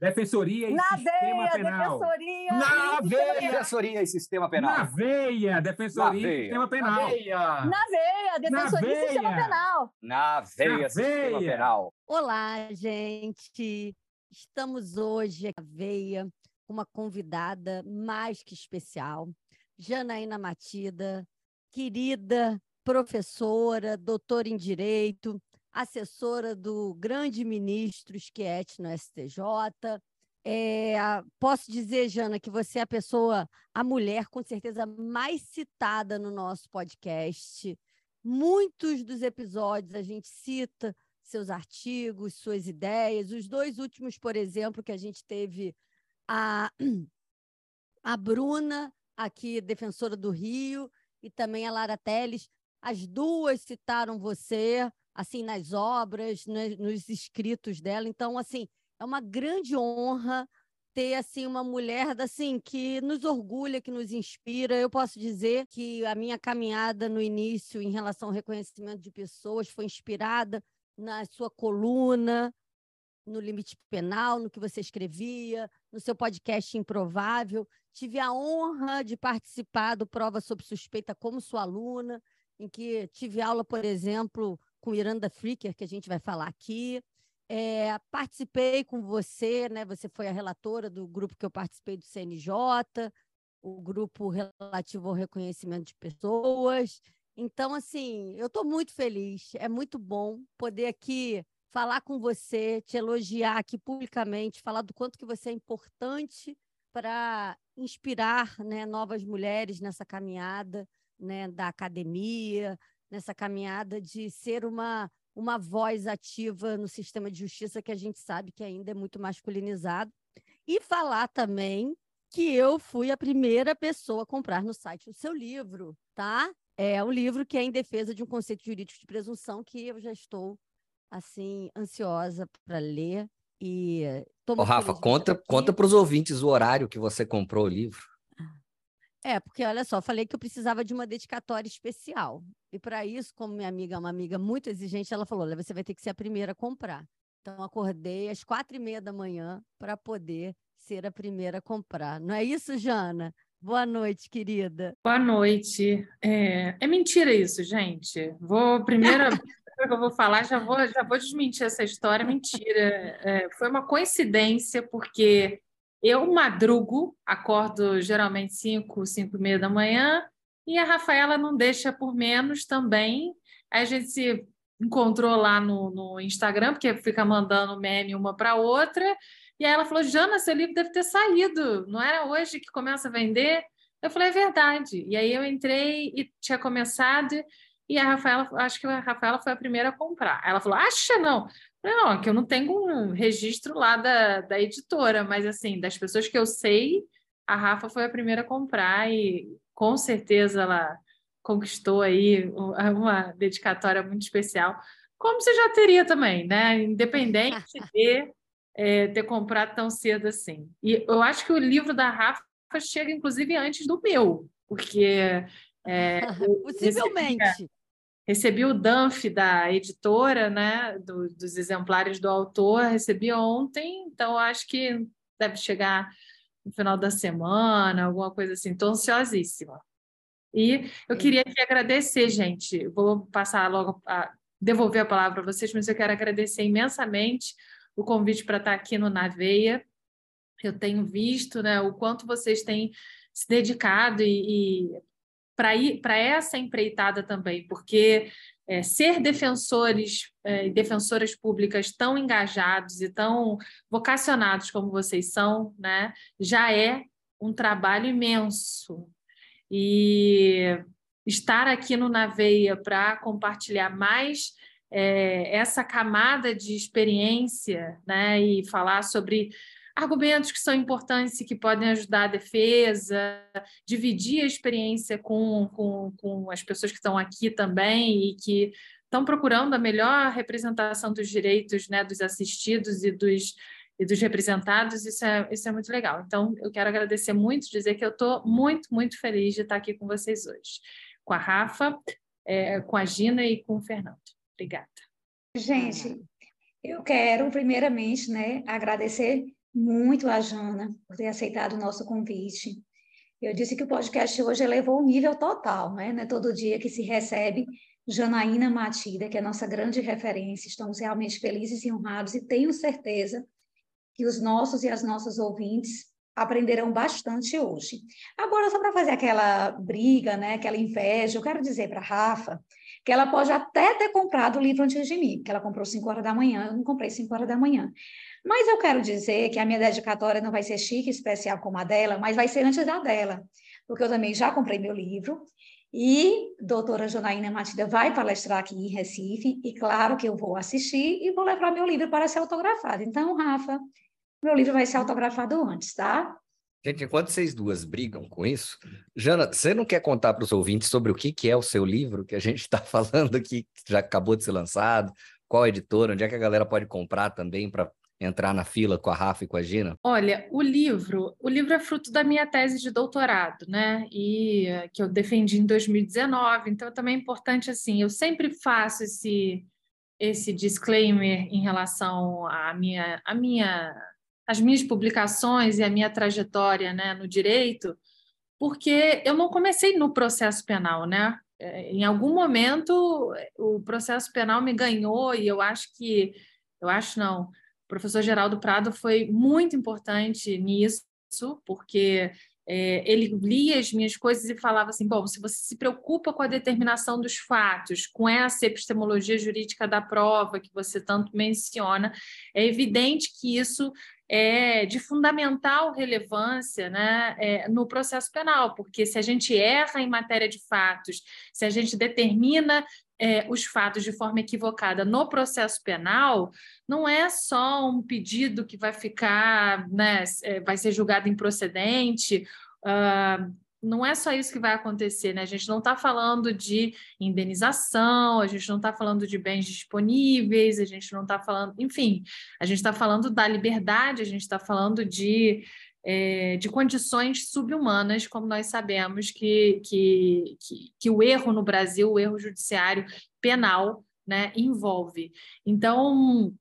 Defensoria e Na Sistema veia, Penal. defensoria. Na e veia. Defensoria e Sistema Penal. Na veia! Defensoria Na e veia. Sistema Penal. Na veia, defensoria e sistema veia. penal. Na veia, Na Sistema veia. Penal. Olá, gente! Estamos hoje na Veia com uma convidada mais que especial, Janaína Matida, querida professora, doutora em Direito, assessora do grande ministro Schietti no STJ. É, posso dizer, Jana, que você é a pessoa, a mulher com certeza mais citada no nosso podcast. Muitos dos episódios a gente cita seus artigos, suas ideias. Os dois últimos, por exemplo, que a gente teve a, a Bruna, aqui, defensora do Rio, e também a Lara Teles, as duas citaram você, assim, nas obras, né, nos escritos dela. Então, assim, é uma grande honra ter assim uma mulher assim que nos orgulha, que nos inspira. Eu posso dizer que a minha caminhada no início em relação ao reconhecimento de pessoas foi inspirada na sua coluna, no limite penal, no que você escrevia, no seu podcast Improvável. Tive a honra de participar do Prova sob Suspeita como sua aluna, em que tive aula, por exemplo, com Iranda Fricker, que a gente vai falar aqui. É, participei com você, né? Você foi a relatora do grupo que eu participei do CNJ, o grupo relativo ao reconhecimento de pessoas. Então, assim, eu estou muito feliz. É muito bom poder aqui falar com você, te elogiar aqui publicamente, falar do quanto que você é importante para inspirar né, novas mulheres nessa caminhada né, da academia, nessa caminhada de ser uma, uma voz ativa no sistema de justiça que a gente sabe que ainda é muito masculinizado. E falar também que eu fui a primeira pessoa a comprar no site o seu livro, tá? É um livro que é em defesa de um conceito jurídico de presunção que eu já estou assim ansiosa para ler e Ô, Rafa, conta, aqui. conta para os ouvintes o horário que você comprou o livro. É, porque olha só, falei que eu precisava de uma dedicatória especial. E para isso, como minha amiga é uma amiga muito exigente, ela falou: você vai ter que ser a primeira a comprar. Então, acordei às quatro e meia da manhã para poder ser a primeira a comprar. Não é isso, Jana? Boa noite, querida. Boa noite. É, é mentira isso, gente. Vou primeira coisa que eu vou falar, já vou, já vou desmentir essa história. Mentira. É, foi uma coincidência, porque eu madrugo, acordo geralmente 5, 5 e meia da manhã, e a Rafaela não deixa por menos também. A gente se encontrou lá no, no Instagram, porque fica mandando meme uma para outra. E aí ela falou: Jana, seu livro deve ter saído, não era hoje que começa a vender? Eu falei: é verdade. E aí eu entrei e tinha começado, e a Rafaela, acho que a Rafaela foi a primeira a comprar. Ela falou: acha não? Não, que eu não tenho um registro lá da, da editora, mas assim, das pessoas que eu sei, a Rafa foi a primeira a comprar e com certeza ela conquistou aí uma dedicatória muito especial, como você já teria também, né? Independente de é, ter comprado tão cedo assim. E eu acho que o livro da Rafa chega, inclusive, antes do meu, porque é, Possivelmente. recebi, recebi o DANF da editora, né? do- dos exemplares do autor, recebi ontem, então acho que deve chegar no final da semana, alguma coisa assim. Estou ansiosíssima. E eu queria te agradecer, gente. Vou passar logo a devolver a palavra para vocês, mas eu quero agradecer imensamente o convite para estar aqui no Naveia. Eu tenho visto né, o quanto vocês têm se dedicado e, e para essa empreitada também, porque é, ser defensores é, e defensoras públicas tão engajados e tão vocacionados como vocês são, né, já é um trabalho imenso. E estar aqui no Naveia para compartilhar mais é, essa camada de experiência né, e falar sobre argumentos que são importantes e que podem ajudar a defesa, dividir a experiência com, com, com as pessoas que estão aqui também e que estão procurando a melhor representação dos direitos né, dos assistidos e dos, e dos representados, isso é, isso é muito legal. Então, eu quero agradecer muito, dizer que eu estou muito, muito feliz de estar aqui com vocês hoje, com a Rafa, é, com a Gina e com o Fernando. Obrigada. Gente, eu quero, primeiramente, né, agradecer muito a Jana por ter aceitado o nosso convite. Eu disse que o podcast hoje elevou o nível total, né? Não é todo dia que se recebe Janaína Matida, que é nossa grande referência. Estamos realmente felizes e honrados e tenho certeza que os nossos e as nossas ouvintes aprenderão bastante hoje. Agora, só para fazer aquela briga, né, aquela inveja, eu quero dizer para a Rafa que ela pode até ter comprado o livro antes de mim, que ela comprou 5 horas da manhã, eu não comprei 5 horas da manhã. Mas eu quero dizer que a minha dedicatória não vai ser chique, especial como a dela, mas vai ser antes da dela, porque eu também já comprei meu livro e doutora Jonaína Matilda vai palestrar aqui em Recife, e claro que eu vou assistir e vou levar meu livro para ser autografado. Então, Rafa, meu livro vai ser autografado antes, tá? Gente, enquanto vocês duas brigam com isso, Jana, você não quer contar para os ouvintes sobre o que, que é o seu livro, que a gente está falando aqui, que já acabou de ser lançado, qual editora, onde é que a galera pode comprar também para entrar na fila com a Rafa e com a Gina? Olha, o livro, o livro é fruto da minha tese de doutorado, né? E que eu defendi em 2019. Então também é importante assim, eu sempre faço esse esse disclaimer em relação à minha a minha as minhas publicações e a minha trajetória, né, no direito, porque eu não comecei no processo penal, né? É, em algum momento o processo penal me ganhou e eu acho que eu acho não, o professor Geraldo Prado foi muito importante nisso, porque é, ele lia as minhas coisas e falava assim: bom, se você se preocupa com a determinação dos fatos, com essa epistemologia jurídica da prova que você tanto menciona, é evidente que isso é de fundamental relevância né, é, no processo penal, porque se a gente erra em matéria de fatos, se a gente determina é, os fatos de forma equivocada no processo penal, não é só um pedido que vai ficar, né, é, vai ser julgado improcedente. Uh, não é só isso que vai acontecer, né? A gente não está falando de indenização, a gente não está falando de bens disponíveis, a gente não está falando, enfim, a gente está falando da liberdade, a gente está falando de é, de condições subhumanas, como nós sabemos que, que, que, que, o erro no Brasil, o erro judiciário penal, né, envolve. Então,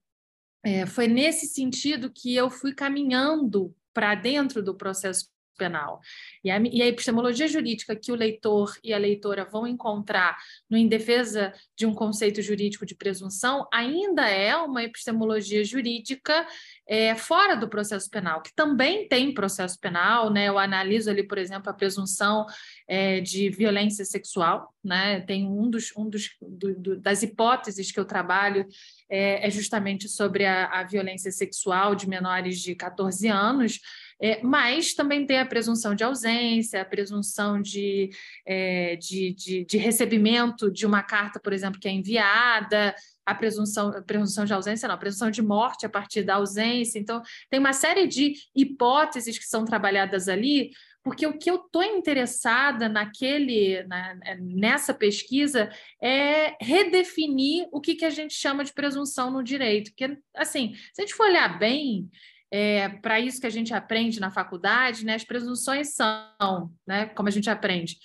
é, foi nesse sentido que eu fui caminhando para dentro do processo penal. E a, e a, epistemologia jurídica que o leitor e a leitora vão encontrar no Em Defesa de um Conceito Jurídico de Presunção ainda é uma epistemologia jurídica é, fora do processo penal, que também tem processo penal, né? Eu analiso ali, por exemplo, a presunção é, de violência sexual, né? Tem um dos, um dos do, do, das hipóteses que eu trabalho é, é justamente sobre a, a violência sexual de menores de 14 anos. É, mas também tem a presunção de ausência, a presunção de, é, de, de, de, recebimento de uma carta, por exemplo, que é enviada, a presunção, a presunção de ausência, não, a presunção de morte a partir da ausência. Então, tem uma série de hipóteses que são trabalhadas ali, porque o que eu estou interessada naquele, na, nessa pesquisa é redefinir o que, que a gente chama de presunção no direito. Porque, assim, se a gente for olhar bem, é, para isso que a gente aprende na faculdade, né, as presunções são, né, como a gente aprende,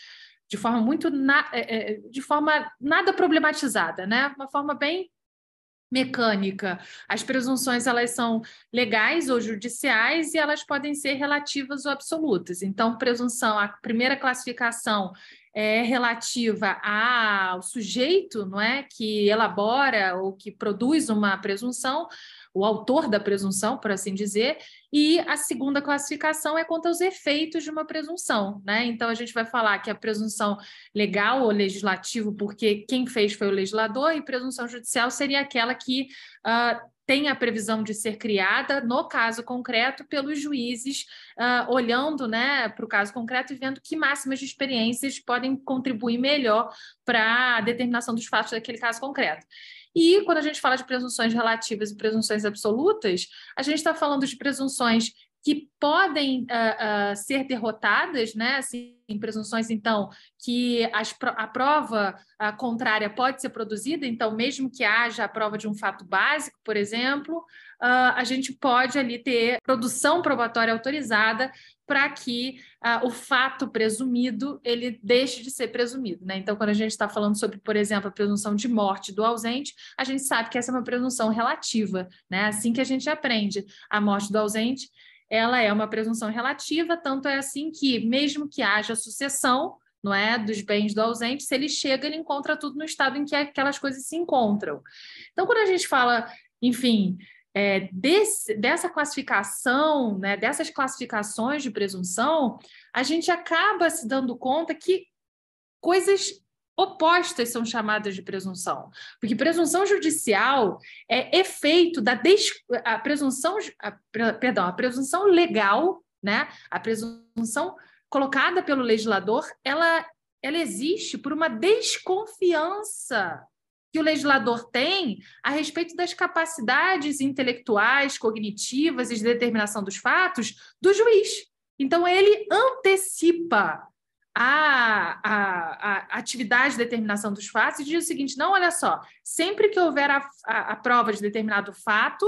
de forma muito na, é, é, de forma nada problematizada, né, uma forma bem mecânica. As presunções elas são legais ou judiciais e elas podem ser relativas ou absolutas. Então, presunção, a primeira classificação é relativa ao sujeito, não é, que elabora ou que produz uma presunção, o autor da presunção, por assim dizer, e a segunda classificação é quanto aos efeitos de uma presunção, né? Então a gente vai falar que a presunção legal ou legislativo, porque quem fez foi o legislador, e presunção judicial seria aquela que uh, tem a previsão de ser criada, no caso concreto, pelos juízes, uh, olhando né, para o caso concreto e vendo que máximas de experiências podem contribuir melhor para a determinação dos fatos daquele caso concreto. E quando a gente fala de presunções relativas e presunções absolutas, a gente está falando de presunções que podem uh, uh, ser derrotadas, né? Assim, presunções, então, que as, a prova uh, contrária pode ser produzida, então, mesmo que haja a prova de um fato básico, por exemplo, a gente pode ali ter produção probatória autorizada para que o fato presumido ele deixe de ser presumido, né? Então, quando a gente está falando sobre, por exemplo, a presunção de morte do ausente, a gente sabe que essa é uma presunção relativa, né? Assim que a gente aprende a morte do ausente, ela é uma presunção relativa, tanto é assim que, mesmo que haja sucessão, não é, dos bens do ausente, se ele chega, ele encontra tudo no estado em que aquelas coisas se encontram. Então, quando a gente fala, enfim, é, desse, dessa classificação, né, dessas classificações de presunção, a gente acaba se dando conta que coisas opostas são chamadas de presunção, porque presunção judicial é efeito da des... a presunção, a, perdão, a presunção legal, né? A presunção colocada pelo legislador, ela ela existe por uma desconfiança que o legislador tem a respeito das capacidades intelectuais, cognitivas e de determinação dos fatos do juiz. Então, ele antecipa a, a, a, atividade de determinação dos fatos e diz o seguinte: não, olha só, sempre que houver a, a, a, prova de determinado fato,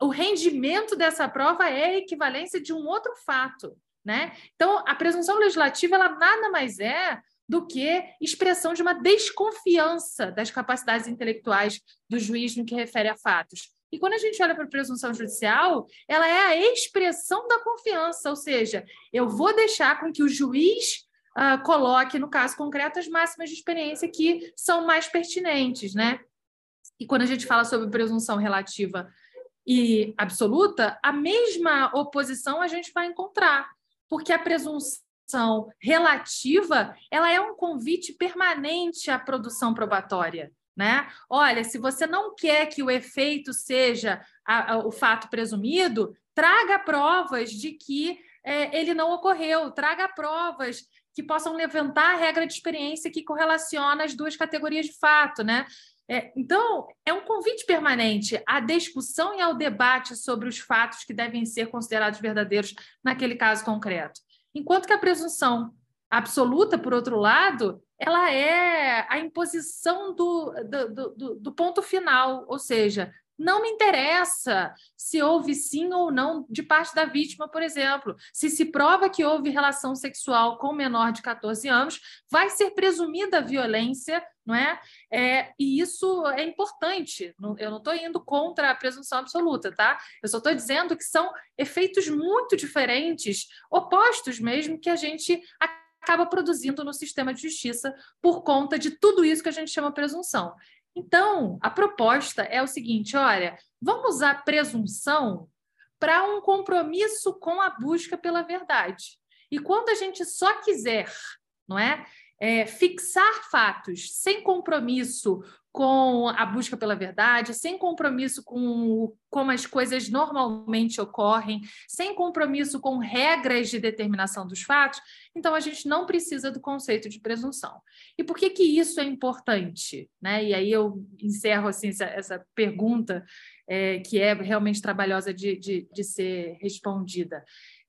o rendimento dessa prova é a equivalência de um outro fato. Né? Então, a presunção legislativa ela nada mais é do que expressão de uma desconfiança das capacidades intelectuais do juiz no que refere a fatos. E quando a gente olha para a presunção judicial, ela é a expressão da confiança, ou seja, eu vou deixar com que o juiz uh, coloque, no caso concreto, as máximas de experiência que são mais pertinentes, né? E quando a gente fala sobre presunção relativa e absoluta, a mesma oposição a gente vai encontrar, porque a presunção relativa ela é um convite permanente à produção probatória. Né? Olha, se você não quer que o efeito seja a, a, o fato presumido, traga provas de que é, ele não ocorreu, traga provas que possam levantar a regra de experiência que correlaciona as duas categorias de fato, né? É, então, é um convite permanente à discussão e ao debate sobre os fatos que devem ser considerados verdadeiros naquele caso concreto. Enquanto que a presunção absoluta, por outro lado, ela é a imposição do, do, do, do ponto final, ou seja, não me interessa se houve sim ou não de parte da vítima, por exemplo. Se se prova que houve relação sexual com menor de 14 anos, vai ser presumida violência, não é? é e isso é importante. Eu não estou indo contra a presunção absoluta, tá? Eu só estou dizendo que são efeitos muito diferentes, opostos mesmo, que a gente acaba produzindo no sistema de justiça por conta de tudo isso que a gente chama presunção. Então, a proposta é o seguinte: olha, vamos usar presunção para um compromisso com a busca pela verdade. E quando a gente só quiser, não é, é fixar fatos sem compromisso com a busca pela verdade, sem compromisso com como as coisas normalmente ocorrem, sem compromisso com regras de determinação dos fatos, então a gente não precisa do conceito de presunção. E por que que isso é importante? Né? E aí eu encerro assim, essa, pergunta é, que é realmente trabalhosa de, de, de ser respondida.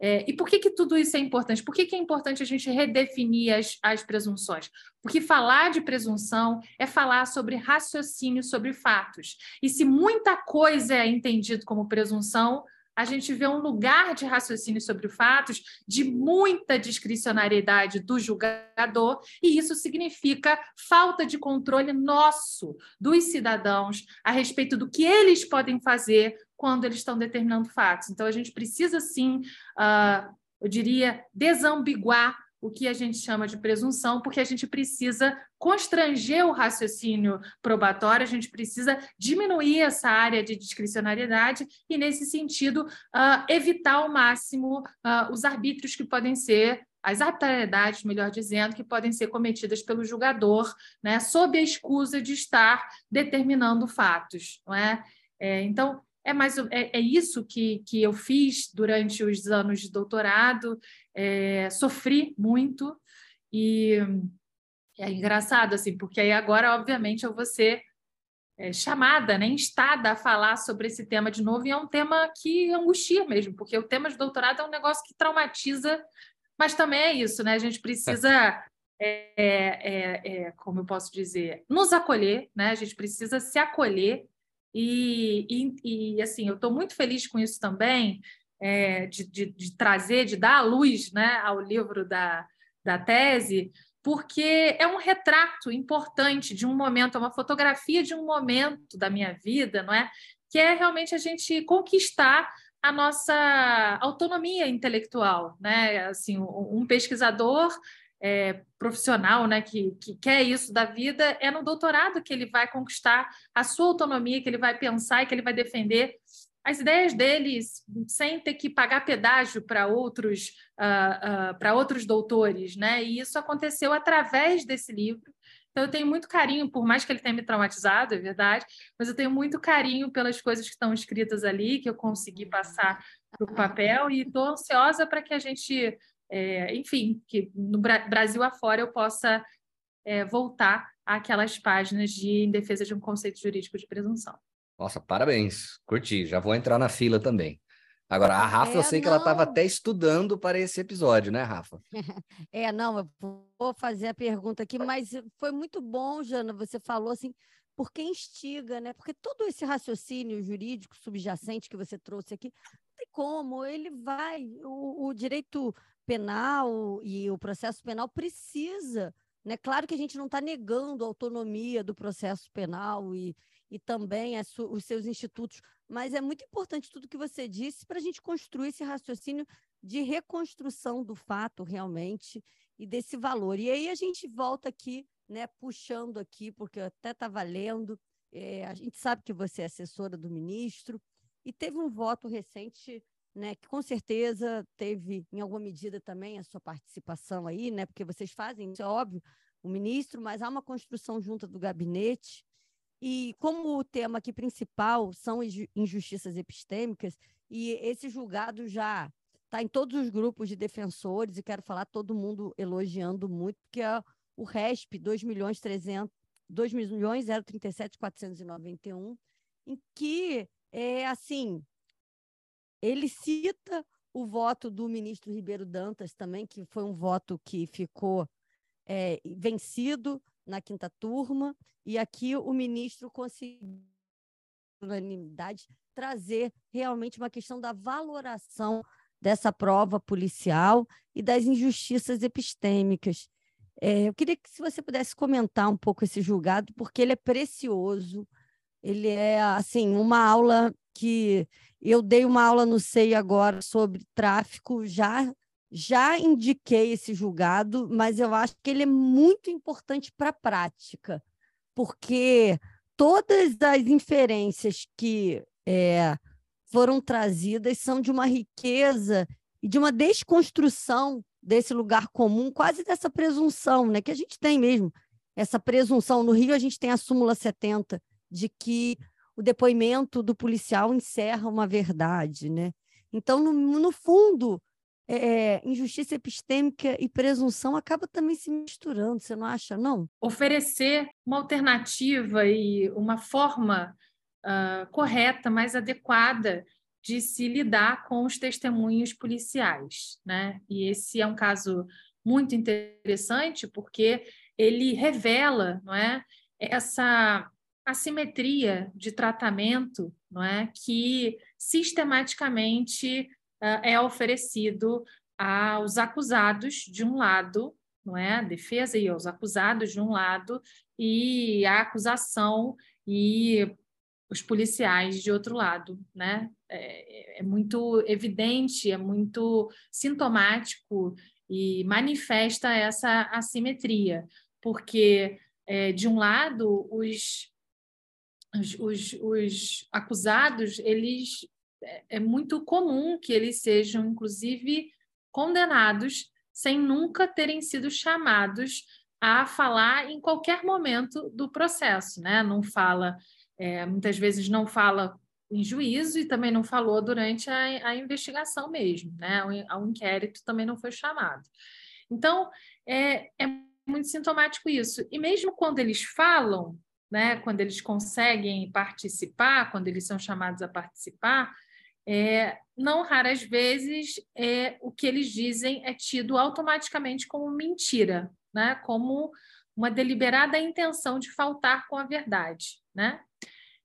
É, e por que, que tudo isso é importante? Por que, que é importante a gente redefinir as, as presunções? Porque falar de presunção é falar sobre raciocínio sobre fatos. E se muita coisa é entendido como presunção, a gente vê um lugar de raciocínio sobre fatos de muita discricionariedade do julgador, e isso significa falta de controle nosso, dos cidadãos, a respeito do que eles podem fazer quando eles estão determinando fatos. Então, a gente precisa, sim, uh, eu diria, desambiguar o que a gente chama de presunção, porque a gente precisa constranger o raciocínio probatório, a gente precisa diminuir essa área de discricionariedade e, nesse sentido, uh, evitar ao máximo uh, os arbítrios que podem ser as arbitrariedades, melhor dizendo, que podem ser cometidas pelo julgador, né, sob a escusa de estar determinando fatos, não é? é então, é, mais, é, é isso que, que eu fiz durante os anos de doutorado, é, sofri muito e é engraçado, assim, porque aí agora, obviamente, eu vou ser é, chamada, né, instada a falar sobre esse tema de novo, e é um tema que angustia mesmo, porque o tema de doutorado é um negócio que traumatiza, mas também é isso, né? A gente precisa, é, é, é, como eu posso dizer, nos acolher, né? A gente precisa se acolher, e, e, e assim, eu estou muito feliz com isso também, é, de, de, de, trazer, de dar a luz né, ao livro da, da tese, porque é um retrato importante de um momento, é uma fotografia de um momento da minha vida, não é? Que é realmente a gente conquistar a nossa autonomia intelectual, né? Assim, um pesquisador é, profissional, né, que, que quer isso da vida, é no doutorado que ele vai conquistar a sua autonomia, que ele vai pensar e que ele vai defender as ideias deles sem ter que pagar pedágio para outros, uh, uh, para outros doutores, né? E isso aconteceu através desse livro. Então, eu tenho muito carinho, por mais que ele tenha me traumatizado, é verdade, mas eu tenho muito carinho pelas coisas que estão escritas ali, que eu consegui passar para o papel, e estou ansiosa para que a gente, é, enfim, que no Brasil afora eu possa é, voltar àquelas páginas de em defesa de um conceito jurídico de presunção. Nossa, parabéns. Curti. Já vou entrar na fila também. Agora, a Rafa, é, eu sei não. que ela estava até estudando para esse episódio, né, Rafa? É, não, eu vou fazer a pergunta aqui, mas foi muito bom, Jana, você falou assim, por que instiga, né? Porque todo esse raciocínio jurídico subjacente que você trouxe aqui, não tem como, ele vai, o, o direito penal e o processo penal precisa, né? Claro que a gente não está negando a autonomia do processo penal e, e também os seus institutos. Mas é muito importante tudo que você disse para a gente construir esse raciocínio de reconstrução do fato realmente e desse valor. E aí a gente volta aqui, né, puxando aqui, porque até estava lendo, é, a gente sabe que você é assessora do ministro, e teve um voto recente, né, que com certeza teve, em alguma medida, também a sua participação aí, né, porque vocês fazem, isso é óbvio, o ministro, mas há uma construção junta do gabinete. E como o tema aqui principal são injustiças epistêmicas, e esse julgado já está em todos os grupos de defensores, e quero falar todo mundo elogiando muito, porque é o RESP 2 milhões 300, 2 milhões 037 491, em que é assim, ele cita o voto do ministro Ribeiro Dantas também, que foi um voto que ficou é, vencido na quinta turma, e aqui o ministro conseguiu, unanimidade, trazer realmente uma questão da valoração dessa prova policial e das injustiças epistêmicas. É, eu queria que se você pudesse comentar um pouco esse julgado, porque ele é precioso, ele é assim uma aula que eu dei uma aula no SEI agora sobre tráfico já já indiquei esse julgado, mas eu acho que ele é muito importante para a prática, porque todas as inferências que é, foram trazidas são de uma riqueza e de uma desconstrução desse lugar comum, quase dessa presunção, né, que a gente tem mesmo. Essa presunção. No Rio, a gente tem a súmula 70, de que o depoimento do policial encerra uma verdade. Né? Então, no, no fundo, é, injustiça epistêmica e presunção acaba também se misturando, você não acha, não? Oferecer uma alternativa e uma forma uh, correta, mais adequada de se lidar com os testemunhos policiais, né? E esse é um caso muito interessante porque ele revela, não é, essa assimetria de tratamento, não é, que sistematicamente é oferecido aos acusados de um lado, não é? A defesa e aos acusados de um lado e a acusação e os policiais de outro lado, né? É, é muito evidente, é muito sintomático e manifesta essa assimetria, porque é, de um lado os, os, os acusados eles é, é muito comum que eles sejam, inclusive, condenados sem nunca terem sido chamados a falar em qualquer momento do processo, né? Não fala, é, muitas vezes não fala em juízo e também não falou durante a, a investigação mesmo, né? O, o, inquérito também não foi chamado. Então, é, é muito sintomático isso. E mesmo quando eles falam, né, quando eles conseguem participar, quando eles são chamados a participar, é, não raras vezes é, o que eles dizem é tido automaticamente como mentira, né, como uma deliberada intenção de faltar com a verdade. Né?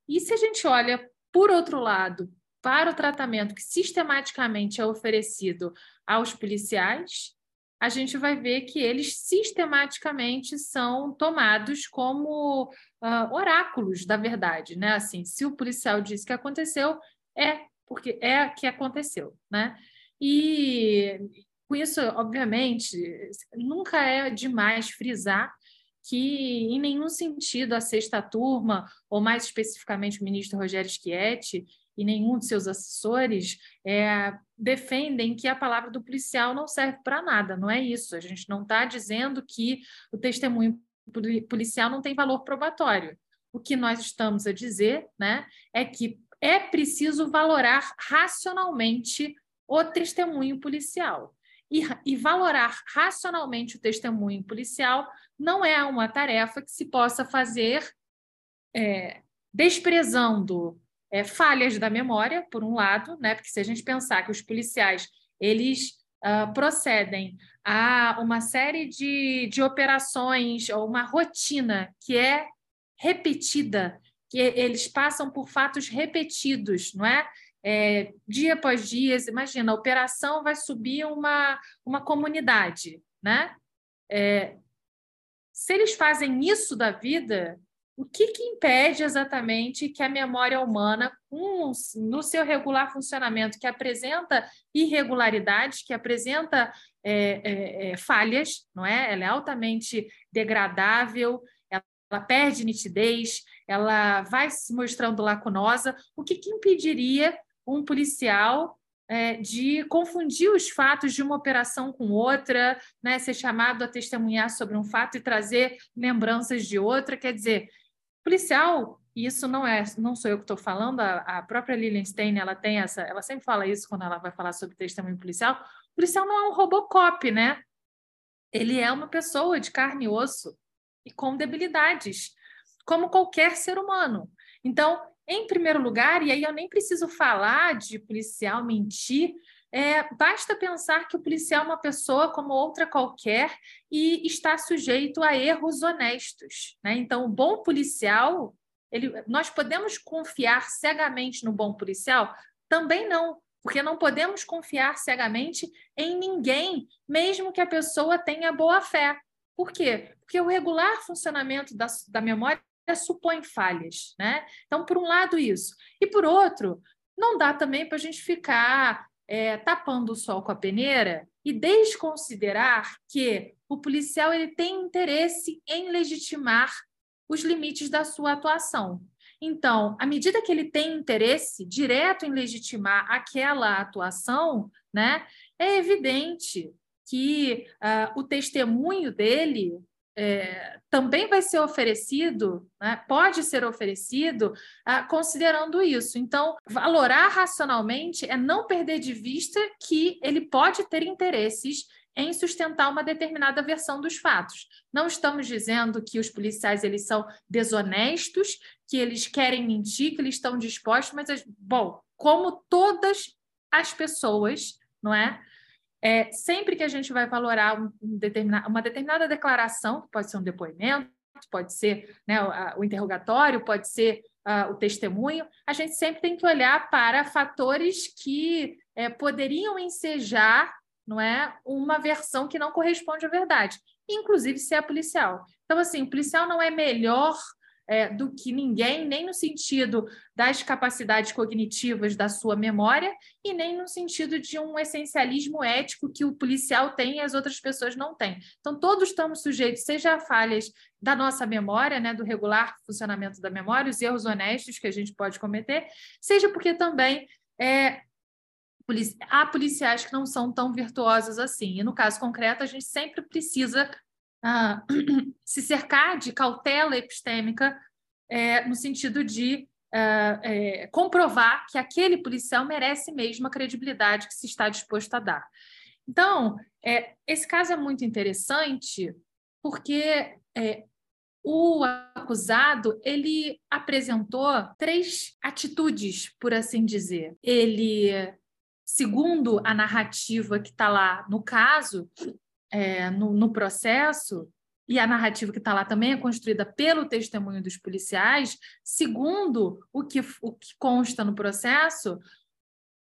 E se a gente olha, por outro lado, para o tratamento que sistematicamente é oferecido aos policiais, a gente vai ver que eles sistematicamente são tomados como uh, oráculos da verdade, né? Assim, se o policial disse que aconteceu, é porque é que aconteceu, né? E com isso, obviamente, nunca é demais frisar que em nenhum sentido a sexta turma, ou mais especificamente o ministro Rogério Schietti, e nenhum de seus assessores é, defendem que a palavra do policial não serve para nada. Não é isso. A gente não está dizendo que o testemunho policial não tem valor probatório. O que nós estamos a dizer né, é que é preciso valorar racionalmente o testemunho policial. E, e, valorar racionalmente o testemunho policial não é uma tarefa que se possa fazer é, desprezando é, falhas da memória, por um lado, né? porque se a gente pensar que os policiais eles uh, procedem a uma série de, de operações ou uma rotina que é repetida, que eles passam por fatos repetidos, não é? é dia após dia, imagina, a operação vai subir uma, uma comunidade, né? É, se eles fazem isso da vida, o que, que impede exatamente que a memória humana, um, no seu regular funcionamento, que apresenta irregularidades, que apresenta é, é, é, falhas, não é? Ela é altamente degradável, ela, perde nitidez, ela vai se mostrando lacunosa. O que, que impediria um policial é, de confundir os fatos de uma operação com outra, né, ser chamado a testemunhar sobre um fato e trazer lembranças de outra. Quer dizer, policial, isso não é, não sou eu que estou falando, a, a, própria Lilian Stein, ela tem essa, ela sempre fala isso quando ela vai falar sobre testemunho policial. O policial não é um robocop, né? Ele é uma pessoa de carne e osso e com debilidades, como qualquer ser humano. Então, em primeiro lugar, e aí eu nem preciso falar de policial mentir, é, basta pensar que o policial é uma pessoa como outra qualquer e está sujeito a erros honestos. Né? Então, o bom policial, ele, nós podemos confiar cegamente no bom policial? Também não, porque não podemos confiar cegamente em ninguém, mesmo que a pessoa tenha boa fé. Por quê? Porque o regular funcionamento da, da memória supõe falhas. Né? Então, por um lado, isso. E por outro, não dá também para a gente ficar é, tapando o sol com a peneira e desconsiderar que o policial ele tem interesse em legitimar os limites da sua atuação. Então, à medida que ele tem interesse direto em legitimar aquela atuação, né, é evidente que uh, o testemunho dele é, também vai ser oferecido, né, pode ser oferecido, ah, considerando isso. Então, valorar racionalmente é não perder de vista que ele pode ter interesses em sustentar uma determinada versão dos fatos. Não estamos dizendo que os policiais eles são desonestos, que eles querem mentir, que eles estão dispostos, mas, bom, como todas as pessoas, não é? É, sempre que a gente vai valorar um, um uma determinada declaração, que pode ser um depoimento, pode ser né, o, o, interrogatório, pode ser uh, o testemunho, a gente sempre tem que olhar para fatores que é, poderiam ensejar não é, uma versão que não corresponde à verdade, inclusive se é policial. Então, assim, o policial não é melhor é, do que ninguém, nem no sentido das capacidades cognitivas da sua memória, e nem no sentido de um essencialismo ético que o policial tem e as outras pessoas não têm. Então, todos estamos sujeitos, seja a falhas da nossa memória, né, do regular funcionamento da memória, os erros honestos que a gente pode cometer, seja porque também é, há policiais que não são tão virtuosos assim. E no caso concreto, a gente sempre precisa ah, se cercar de cautela epistêmica é, no sentido de é, é, comprovar que aquele policial merece mesmo a credibilidade que se está disposto a dar. Então, é, esse caso é muito interessante porque é, o acusado ele apresentou três atitudes, por assim dizer. Ele, segundo a narrativa que está lá no caso, é, no, no processo, e a narrativa que está lá também é construída pelo testemunho dos policiais, segundo o que, o que consta no processo,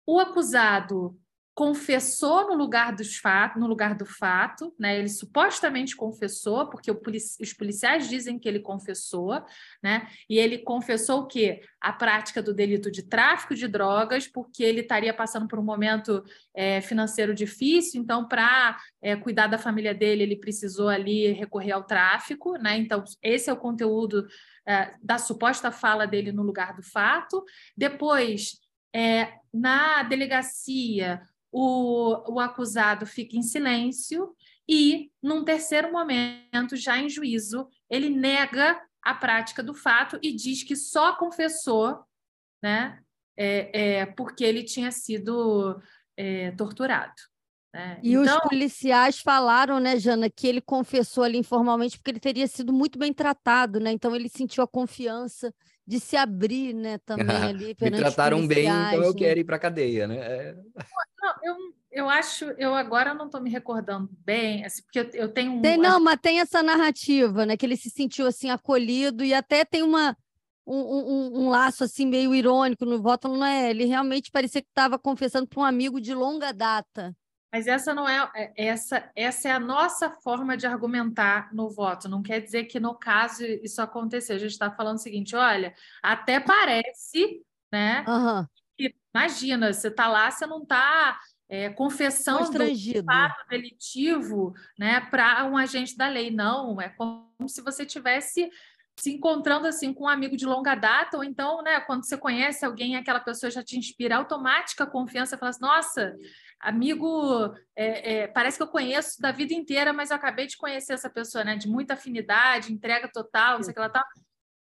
o acusado confessou no lugar dos fatos, no lugar do fato, né? Ele supostamente confessou, porque polici os policiais dizem que ele confessou, né? E ele confessou o quê? A prática do delito de tráfico de drogas, porque ele estaria passando por um momento é, financeiro difícil, então, para é, cuidar da família dele, ele precisou ali recorrer ao tráfico, né? Então, esse é o conteúdo é, da suposta fala dele no lugar do fato. Depois, é, na delegacia, o, o acusado fica em silêncio e, num terceiro momento, já em juízo, ele nega a prática do fato e diz que só confessou né, é, é, porque ele tinha sido é, torturado. Né? E então... os policiais falaram, né, Jana, que ele confessou ali informalmente porque ele teria sido muito bem tratado, né? Então ele sentiu a confiança de se abrir, né, também ali Me trataram bem, então eu né? quero ir para a cadeia, né? É... Não, eu, eu acho, eu agora não estou me recordando bem, assim, porque eu, eu tenho um... Tem, não, mas tem essa narrativa, né, que ele se sentiu assim acolhido e até tem uma um, um, um laço assim meio irônico no voto, não é? Ele realmente parecia que estava confessando para um amigo de longa data. Mas essa não é, é essa essa é a nossa forma de argumentar no voto. Não quer dizer que no caso isso aconteceu. A gente está falando o seguinte: olha, até parece, né? Uhum. Imagina, você está lá, você não está é, confessando o fato delitivo, né, para um agente da lei. Não, é como se você tivesse se encontrando assim com um amigo de longa data, ou então, né, quando você conhece alguém, aquela pessoa já te inspira automática confiança, fala assim, nossa, amigo, é, é, parece que eu conheço da vida inteira, mas eu acabei de conhecer essa pessoa, né? De muita afinidade, entrega total, não sei o que ela tá.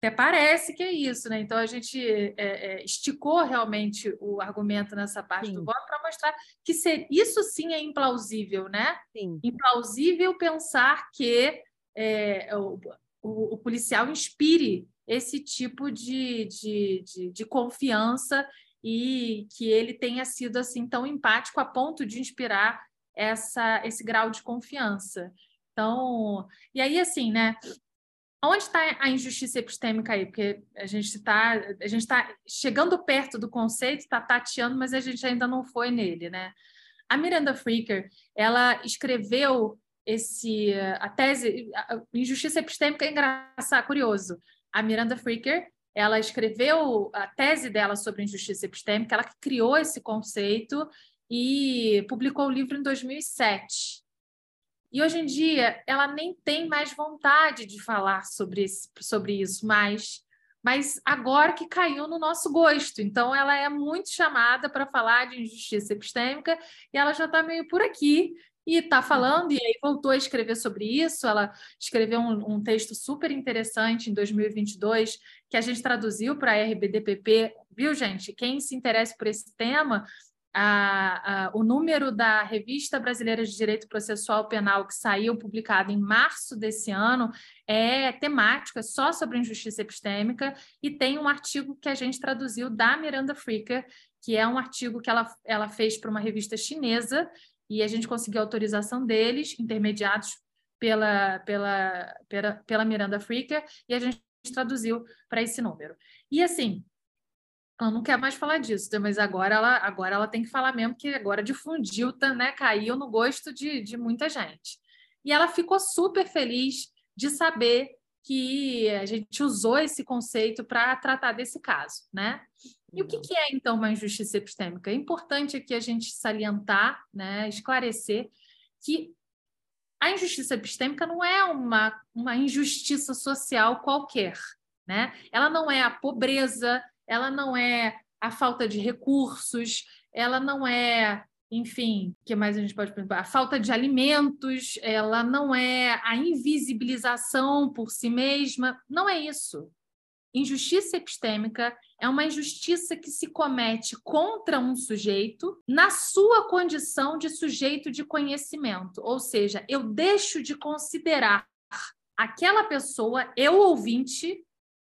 Até parece que é isso, né? Então a gente é, é esticou realmente o argumento nessa parte sim. do voto para mostrar que ser, isso sim é implausível, né? Sim. Implausível pensar que é, o, o, o policial inspire esse tipo de, de, de, de confiança e que ele tenha sido assim tão empático a ponto de inspirar essa esse grau de confiança. Então, e aí assim, né? Onde está a injustiça epistêmica aí? Porque a gente está a gente está chegando perto do conceito, está tateando, mas a gente ainda não foi nele, né? A Miranda Fricker, ela escreveu esse a tese a injustiça epistêmica é engraçado, curioso. A Miranda Fricker ela escreveu a tese dela sobre injustiça epistêmica, ela criou esse conceito e publicou o livro em 2007. E hoje em dia ela nem tem mais vontade de falar sobre, esse, sobre isso, mas, mas agora que caiu no nosso gosto. Então ela é muito chamada para falar de injustiça epistêmica e ela já está meio por aqui e está falando, e aí voltou a escrever sobre isso. Ela escreveu um, um, texto super interessante em 2022, que a gente traduziu para a RBDPP. Viu, gente? Quem se interessa por esse tema, a, a, o número da Revista Brasileira de Direito Processual Penal, que saiu publicado em março desse ano, é temático, é só sobre injustiça epistêmica, e tem um artigo que a gente traduziu da Miranda Fricker, que é um artigo que ela, ela fez para uma revista chinesa, e a gente conseguiu autorização deles, intermediados pela, pela, pela, pela Miranda Fricker, e a gente traduziu para esse número. E assim, ela não quer mais falar disso, né? mas agora ela, agora ela tem que falar mesmo, que agora difundiu, tá, né? caiu no gosto de, de muita gente. E ela ficou super feliz de saber que a gente usou esse conceito para tratar desse caso, né? E o que, que é, então, uma injustiça epistêmica? É importante aqui a gente salientar, né, esclarecer que a injustiça epistêmica não é uma, uma injustiça social qualquer. Né? Ela não é a pobreza, ela não é a falta de recursos, ela não é, enfim, o que mais a gente pode perguntar? A falta de alimentos, ela não é a invisibilização por si mesma, não é isso. Injustiça epistêmica é uma injustiça que se comete contra um sujeito na sua condição de sujeito de conhecimento, ou seja, eu deixo de considerar aquela pessoa, eu ouvinte,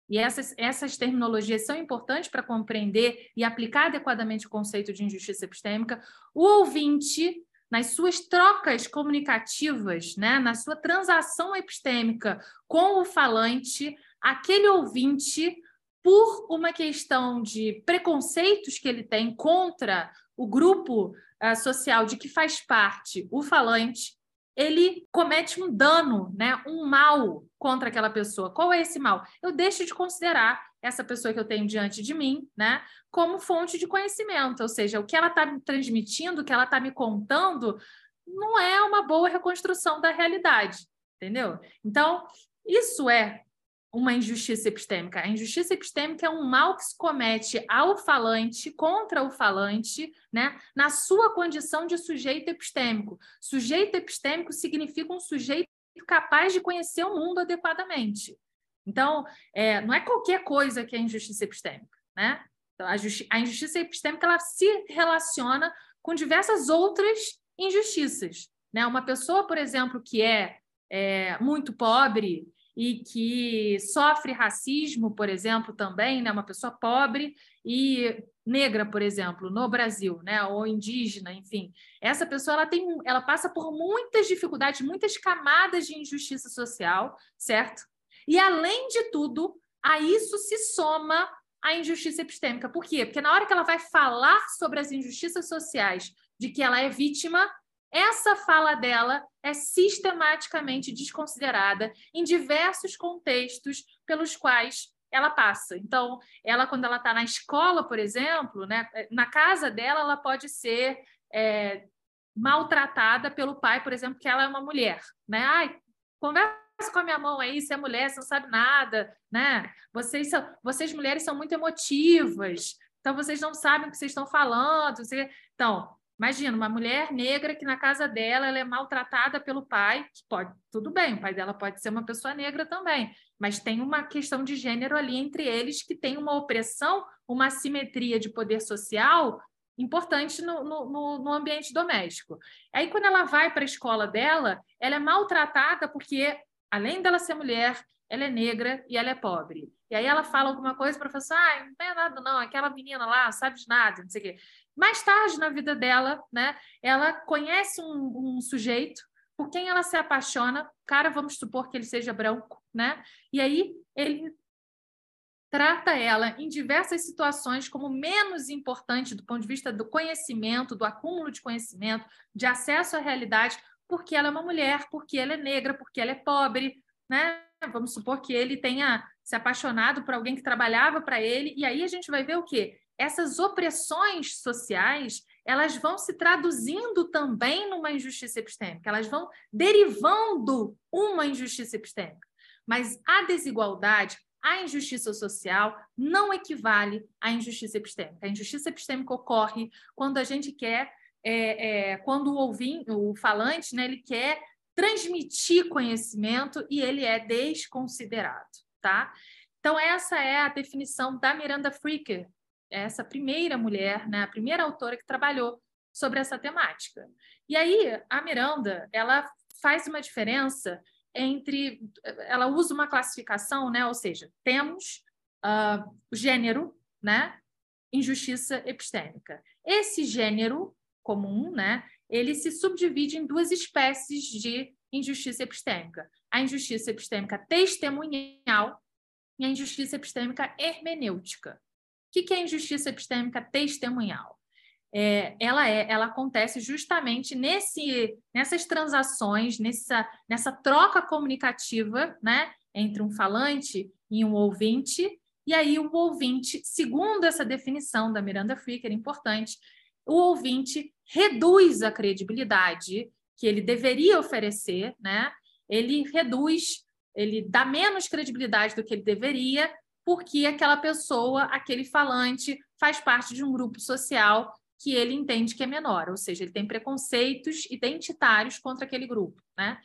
e essas, essas terminologias são importantes para compreender e aplicar adequadamente o conceito de injustiça epistêmica, o ouvinte, nas suas trocas comunicativas, né, na sua transação epistêmica com o falante, aquele ouvinte, por uma questão de preconceitos que ele tem contra o grupo uh, social de que faz parte o falante, ele comete um dano, né, um mal contra aquela pessoa. Qual é esse mal? Eu deixo de considerar essa pessoa que eu tenho diante de mim, né, como fonte de conhecimento, ou seja, o que ela está me transmitindo, o que ela está me contando, não é uma boa reconstrução da realidade, entendeu? Então, isso é uma injustiça epistêmica. A injustiça epistêmica é um mal que se comete ao falante, contra o falante, né, na sua condição de sujeito epistêmico. Sujeito epistêmico significa um sujeito capaz de conhecer o mundo adequadamente. Então, é, não é qualquer coisa que é injustiça epistêmica. Né? Então, a, a injustiça epistêmica ela se relaciona com diversas outras injustiças. Né? Uma pessoa, por exemplo, que é, é muito pobre e que sofre racismo, por exemplo, também, né? uma pessoa pobre e negra, por exemplo, no Brasil, né? ou indígena, enfim. Essa pessoa ela tem, ela passa por muitas dificuldades, muitas camadas de injustiça social, certo? E além de tudo, a isso se soma a injustiça epistêmica. Por quê? Porque na hora que ela vai falar sobre as injustiças sociais de que ela é vítima, essa fala dela é sistematicamente desconsiderada em diversos contextos pelos quais ela passa. Então, ela, quando ela está na escola, por exemplo, né, na casa dela, ela pode ser é, maltratada pelo pai, por exemplo, que ela é uma mulher. Né? Ai, conversa com a minha mão aí, você é mulher, você não sabe nada. Né? Vocês, são, vocês mulheres são muito emotivas, então vocês não sabem o que vocês estão falando. Você... Então, Imagina, uma mulher negra que na casa dela ela é maltratada pelo pai, pode, tudo bem, o pai dela pode ser uma pessoa negra também, mas tem uma questão de gênero ali entre eles que tem uma opressão, uma assimetria de poder social importante no, no, no ambiente doméstico. Aí, quando ela vai para a escola dela, ela é maltratada porque, além dela ser mulher, ela é negra e ela é pobre. E aí ela fala alguma coisa, o professor, ah, não tem nada não, aquela menina lá sabe de nada, não sei o quê. Mais tarde na vida dela, né, ela conhece um, um sujeito por quem ela se apaixona, cara, vamos supor que ele seja branco, né? E aí ele trata ela em diversas situações como menos importante do ponto de vista do conhecimento, do acúmulo de conhecimento, de acesso à realidade, porque ela é uma mulher, porque ela é negra, porque ela é pobre, né? Vamos supor que ele tenha se apaixonado por alguém que trabalhava para ele, e aí a gente vai ver o quê? essas opressões sociais elas vão se traduzindo também numa injustiça epistêmica, elas vão derivando uma injustiça epistêmica. Mas a desigualdade, a injustiça social não equivale à injustiça epistêmica. A injustiça epistêmica ocorre quando a gente quer, é, é, quando o ouvinte, o falante, né, ele quer transmitir conhecimento e ele é desconsiderado, tá? Então essa é a definição da Miranda Fricker essa primeira mulher, né, a primeira autora que trabalhou sobre essa temática. E aí a Miranda, ela faz uma diferença entre, ela usa uma classificação, né, ou seja, temos uh, o gênero, né, injustiça epistêmica. Esse gênero comum, né, ele se subdivide em duas espécies de injustiça epistêmica: a injustiça epistêmica testemunhal e a injustiça epistêmica hermenêutica. O que é injustiça epistêmica testemunhal? É, ela é, ela acontece justamente nesse, nessas transações, nessa, nessa troca comunicativa, né, entre um falante e um ouvinte. E aí o ouvinte, segundo essa definição da Miranda Fricker, importante, o ouvinte reduz a credibilidade que ele deveria oferecer, né? Ele reduz, ele dá menos credibilidade do que ele deveria porque aquela pessoa, aquele falante, faz parte de um grupo social que ele entende que é menor, ou seja, ele tem preconceitos identitários contra aquele grupo, né?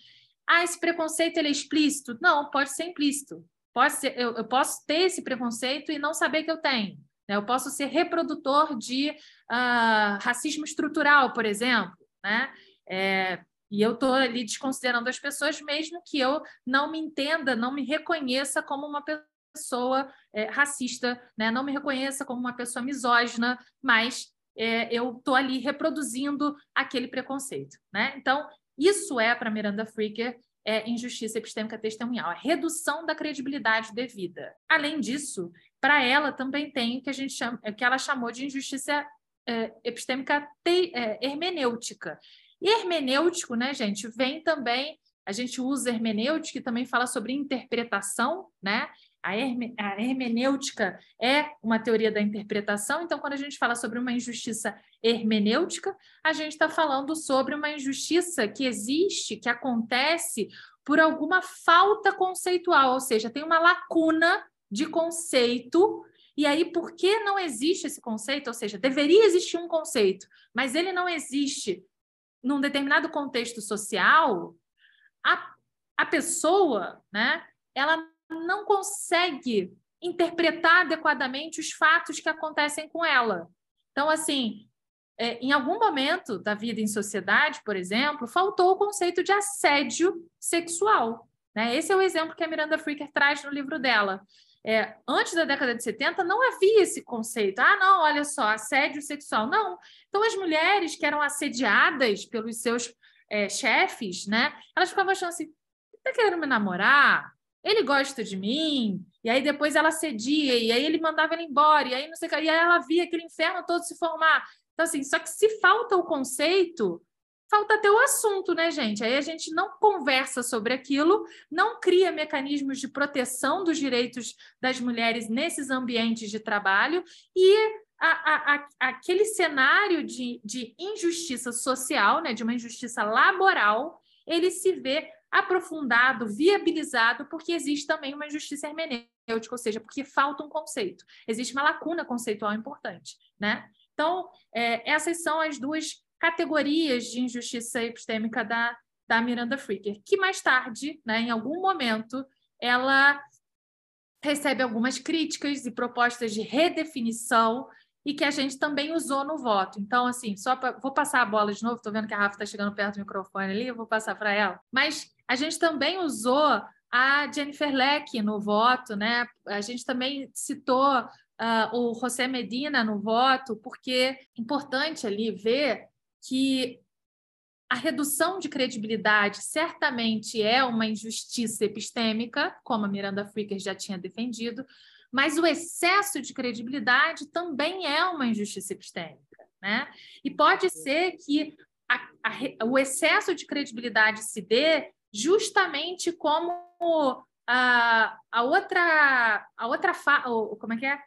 Ah, esse preconceito ele é explícito? Não, pode ser implícito. Pode ser, eu, eu posso ter esse preconceito e não saber que eu tenho. Né? Eu posso ser reprodutor de uh, racismo estrutural, por exemplo, né? É, E eu estou ali desconsiderando as pessoas, mesmo que eu não me entenda, não me reconheça como uma pessoa é, racista, né? não me reconheça como uma pessoa misógina, mas é, eu estou ali reproduzindo aquele preconceito. Né? Então, isso é, para Miranda Fricker, é injustiça epistêmica testemunhal, a redução da credibilidade devida. Além disso, para ela também tem o que a gente chama, que ela chamou de injustiça é, epistêmica te, é, hermenêutica. E hermenêutico, né, gente, vem também, a gente usa hermenêutica e também fala sobre interpretação, né? A, herme, a hermenêutica é uma teoria da interpretação, então, quando a gente fala sobre uma injustiça hermenêutica, a gente está falando sobre uma injustiça que existe, que acontece por alguma falta conceitual, ou seja, tem uma lacuna de conceito. E aí, por que não existe esse conceito? Ou seja, deveria existir um conceito, mas ele não existe num determinado contexto social, a, a pessoa, né, ela não consegue interpretar adequadamente os fatos que acontecem com ela. Então, assim, é, em algum momento da vida em sociedade, por exemplo, faltou o conceito de assédio sexual. Né? Esse é o exemplo que a Miranda Fricker traz no livro dela. É, antes da década de 70, não havia esse conceito. Ah, não, olha só, assédio sexual. Não. Então, as mulheres que eram assediadas pelos seus é, chefes, né, elas ficavam achando assim: está querendo me namorar? Ele gosta de mim? E aí depois ela cedia, e aí ele mandava ela embora, e aí não sei o que, e aí ela via aquele inferno todo se formar. Então, assim, só que se falta o conceito, falta ter o assunto, né, gente? Aí a gente não conversa sobre aquilo, não cria mecanismos de proteção dos direitos das mulheres nesses ambientes de trabalho e a, a, a, aquele cenário de, de injustiça social, né, de uma injustiça laboral, ele se vê aprofundado, viabilizado, porque existe também uma injustiça hermenêutica, ou seja, porque falta um conceito. Existe uma lacuna conceitual importante, né? Então, é, essas são as duas categorias de injustiça epistêmica da, da Miranda Fricker, que mais tarde, né, em algum momento, ela recebe algumas críticas e propostas de redefinição e que a gente também usou no voto. Então, assim, só pra, vou passar a bola de novo, estou vendo que a Rafa está chegando perto do microfone ali, eu vou passar para ela. Mas a gente também usou a Jennifer Leck no voto, né? A gente também citou uh, o José Medina no voto, porque é importante ali ver que a redução de credibilidade certamente é uma injustiça epistêmica, como a Miranda Fricker já tinha defendido, mas o excesso de credibilidade também é uma injustiça epistêmica. Né? E pode ser que a, a, o excesso de credibilidade se dê justamente como a, a outra, a outra fa, como é que é?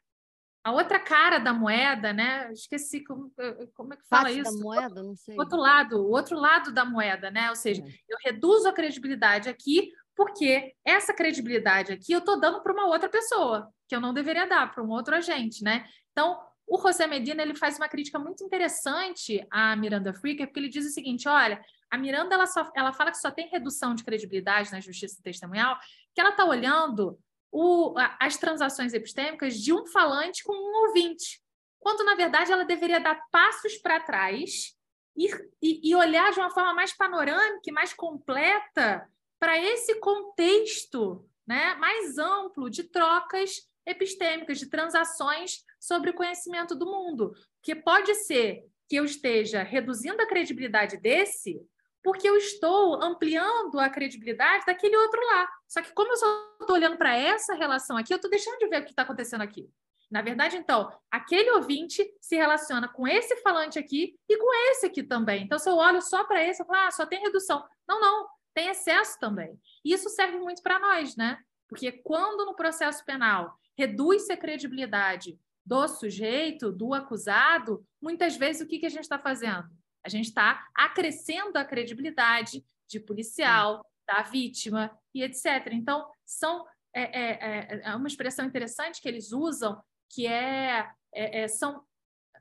A outra cara da moeda, né? Esqueci como, como é que fala Face isso. da moeda, não sei. Outro lado, o outro lado da moeda, né? Ou seja, é. eu reduzo a credibilidade aqui porque essa credibilidade aqui eu estou dando para uma outra pessoa que eu não deveria dar para um outro agente, né? Então, o José Medina ele faz uma crítica muito interessante à Miranda Fricker, porque ele diz o seguinte: olha, a Miranda ela, só, ela fala que só tem redução de credibilidade na justiça testemunhal, que ela está olhando o, as transações epistêmicas de um falante com um ouvinte, quando, na verdade, ela deveria dar passos para trás e, e, e olhar de uma forma mais panorâmica mais completa para esse contexto né, mais amplo de trocas epistêmicas, de transações sobre o conhecimento do mundo. Porque pode ser que eu esteja reduzindo a credibilidade desse porque eu estou ampliando a credibilidade daquele outro lá. Só que como eu só estou olhando para essa relação aqui, eu estou deixando de ver o que está acontecendo aqui. Na verdade, então, aquele ouvinte se relaciona com esse falante aqui e com esse aqui também. Então, se eu olho só para esse, eu falo, ah, só tem redução. Não, não, tem excesso também. E isso serve muito para nós, né? Porque quando no processo penal reduz-se a credibilidade do sujeito, do acusado, muitas vezes o que, que a gente está fazendo? A gente está acrescendo a credibilidade de policial, da vítima e etc. Então, são, é, é, é, é uma expressão interessante que eles usam, que é, é, é são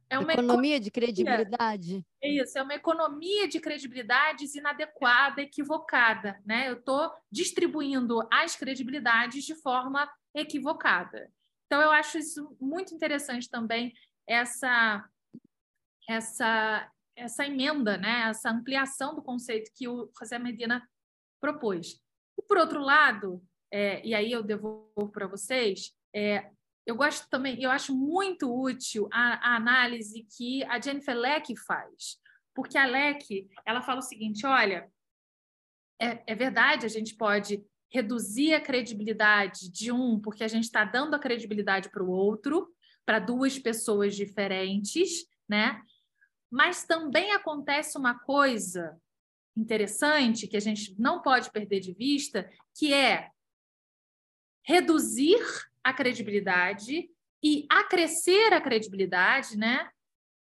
é uma economia, economia de credibilidade. Isso, é uma economia de credibilidades inadequada, equivocada. Né? Eu estou distribuindo as credibilidades de forma equivocada. Então, eu acho isso muito interessante também, essa, essa essa emenda, né? essa ampliação do conceito que o José Medina propôs. E, por outro lado, é, e aí eu devolvo para vocês, é, eu gosto também, eu acho muito útil a, a, análise que a Jennifer Leck faz, porque a Leck ela fala o seguinte: olha, é, é verdade, a gente pode reduzir a credibilidade de um, porque a gente está dando a credibilidade para o outro, para duas pessoas diferentes, né? Mas também acontece uma coisa interessante que a gente não pode perder de vista, que é reduzir a credibilidade e acrescer a credibilidade, né,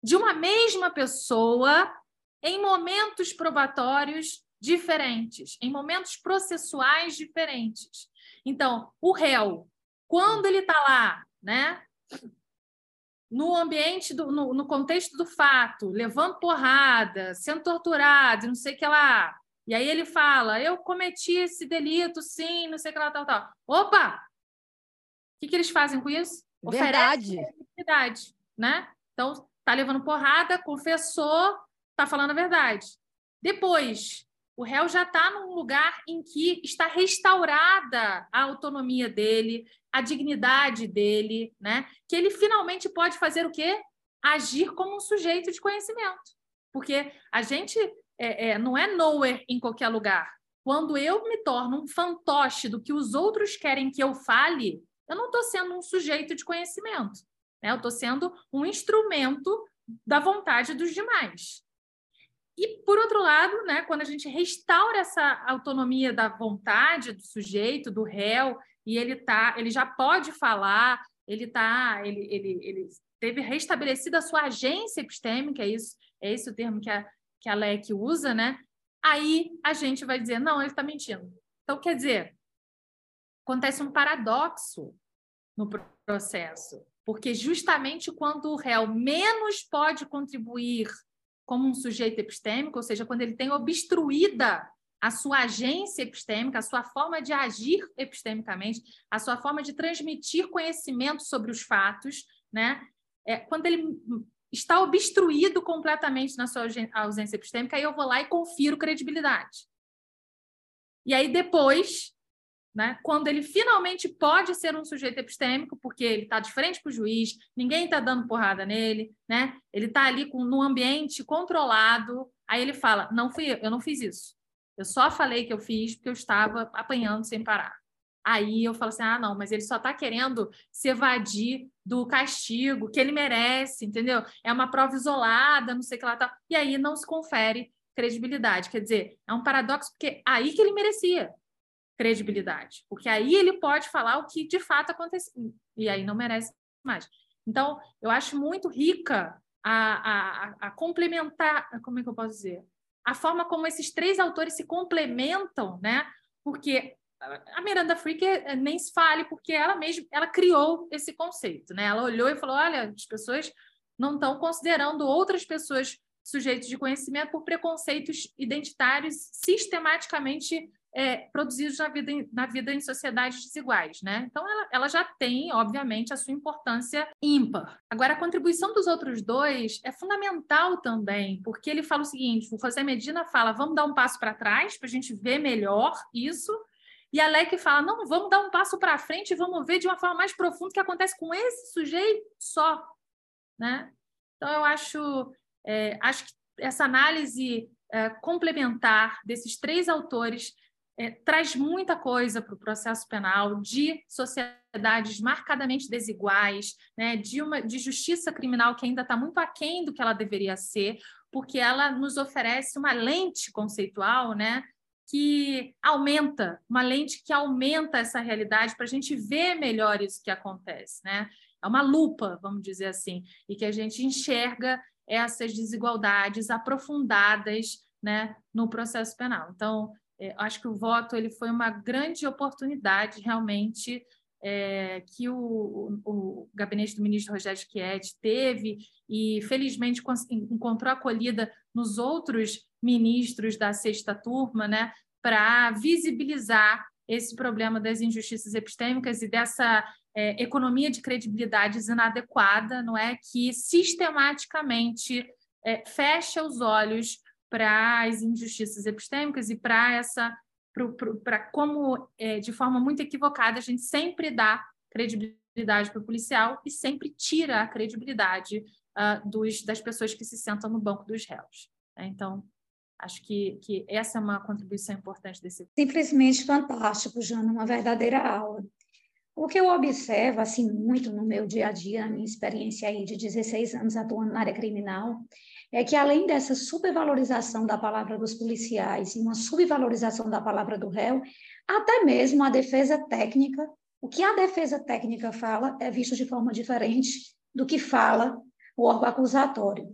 de uma mesma pessoa em momentos probatórios diferentes, em momentos processuais diferentes. Então, o réu, quando ele está lá, né, no ambiente, do, no, no, contexto do fato, levando porrada, sendo torturado, não sei o que lá, e aí ele fala, eu cometi esse delito, sim, não sei o que lá, tal, tal. Opa! O que, que eles fazem com isso? Verdade. Verdade, né? Então, tá levando porrada, confessou, tá falando a verdade. Depois, o réu já está num lugar em que está restaurada a autonomia dele, a dignidade dele, né? Que ele finalmente pode fazer o quê? Agir como um sujeito de conhecimento. Porque a gente é, é, não é nowhere em qualquer lugar. Quando eu me torno um fantoche do que os outros querem que eu fale, eu não estou sendo um sujeito de conhecimento. Né? Eu estou sendo um instrumento da vontade dos demais. E, por outro lado, né, quando a gente restaura essa autonomia da vontade do sujeito, do réu, e ele tá, ele já pode falar, ele tá, ele, ele, ele teve restabelecida a sua agência epistêmica, é isso, é esse o termo que a, que a LEC usa, né? Aí a gente vai dizer, não, ele está mentindo. Então, quer dizer, acontece um paradoxo no processo, porque justamente quando o réu menos pode contribuir como um sujeito epistêmico, ou seja, quando ele tem obstruída a sua agência epistêmica, a sua forma de agir epistemicamente, a sua forma de transmitir conhecimento sobre os fatos, né? É, quando ele está obstruído completamente na sua ausência epistêmica, aí eu vou lá e confiro credibilidade. E aí depois né? Quando ele finalmente pode ser um sujeito epistêmico, porque ele está de frente para o juiz, ninguém está dando porrada nele, né? ele está ali com, num ambiente controlado, aí ele fala: Não fui eu, eu não fiz isso. Eu só falei que eu fiz porque eu estava apanhando sem parar. Aí eu falo assim: ah, não, mas ele só está querendo se evadir do castigo que ele merece, entendeu? É uma prova isolada, não sei o que lá tá. E aí não se confere credibilidade. Quer dizer, é um paradoxo, porque aí que ele merecia credibilidade, porque aí ele pode falar o que de fato aconteceu, e aí não merece mais. Então, eu acho muito rica a, a, a complementar, como é que eu posso dizer? A forma como esses três autores se complementam, né? Porque a Miranda Frick eh, nem se fale, porque ela mesma ela criou esse conceito, né? Ela olhou e falou: olha, as pessoas não estão considerando outras pessoas sujeitos de conhecimento por preconceitos identitários sistematicamente é, produzidos na vida, na vida em sociedades desiguais, né? Então, ela, ela já tem, obviamente, a sua importância ímpar. Agora, a contribuição dos outros dois é fundamental também, porque ele fala o seguinte: o José Medina fala, vamos dar um passo para trás para a gente ver melhor isso. E a Leque fala, não, vamos dar um passo para frente e vamos ver de uma forma mais profunda o que acontece com esse sujeito só, né? Então, eu acho, é, acho que essa análise é, complementar desses três autores é, traz muita coisa para o processo penal de sociedades marcadamente desiguais, né, de uma de justiça criminal que ainda está muito aquém do que ela deveria ser, porque ela nos oferece uma lente conceitual, né, que aumenta, uma lente que aumenta essa realidade para a gente ver melhor isso que acontece, né? É uma lupa, vamos dizer assim, e que a gente enxerga essas desigualdades aprofundadas, né, no processo penal. Então, acho que o voto ele foi uma grande oportunidade realmente é, que o, o, o, gabinete do ministro Rogério Schietti teve e felizmente encontrou acolhida nos outros ministros da sexta turma, né, para visibilizar esse problema das injustiças epistêmicas e dessa é, economia de credibilidades inadequada, não é, que sistematicamente é, fecha os olhos para as injustiças epistêmicas e para essa para como é, de forma muito equivocada a gente sempre dá credibilidade para o policial e sempre tira a credibilidade uh, dos, das pessoas que se sentam no banco dos réus. Né? Então, acho que, que essa é uma contribuição importante desse. Simplesmente fantástico, Jana, uma verdadeira aula. O que eu observo, assim, muito no meu dia a dia, na minha experiência aí de 16 anos atuando na área criminal, é que além dessa supervalorização da palavra dos policiais e uma subvalorização da palavra do réu, até mesmo a defesa técnica, o que a defesa técnica fala é visto de forma diferente do que fala o órgão acusatório.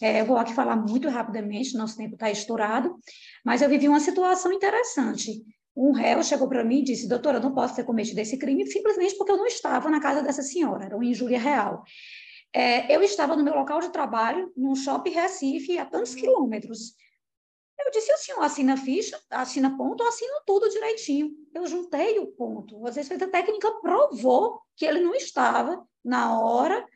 É, eu vou aqui falar muito rapidamente, nosso tempo está estourado, mas eu vivi uma situação interessante. Um réu chegou para mim e disse: Doutora, eu não posso ter cometido esse crime simplesmente porque eu não estava na casa dessa senhora, era uma injúria real. É, eu estava no meu local de trabalho, num shopping Recife, a tantos quilômetros. Eu disse: o senhor assina ficha, assina ponto, eu assino tudo direitinho. Eu juntei o ponto. Às vezes, a técnica provou que ele não estava na hora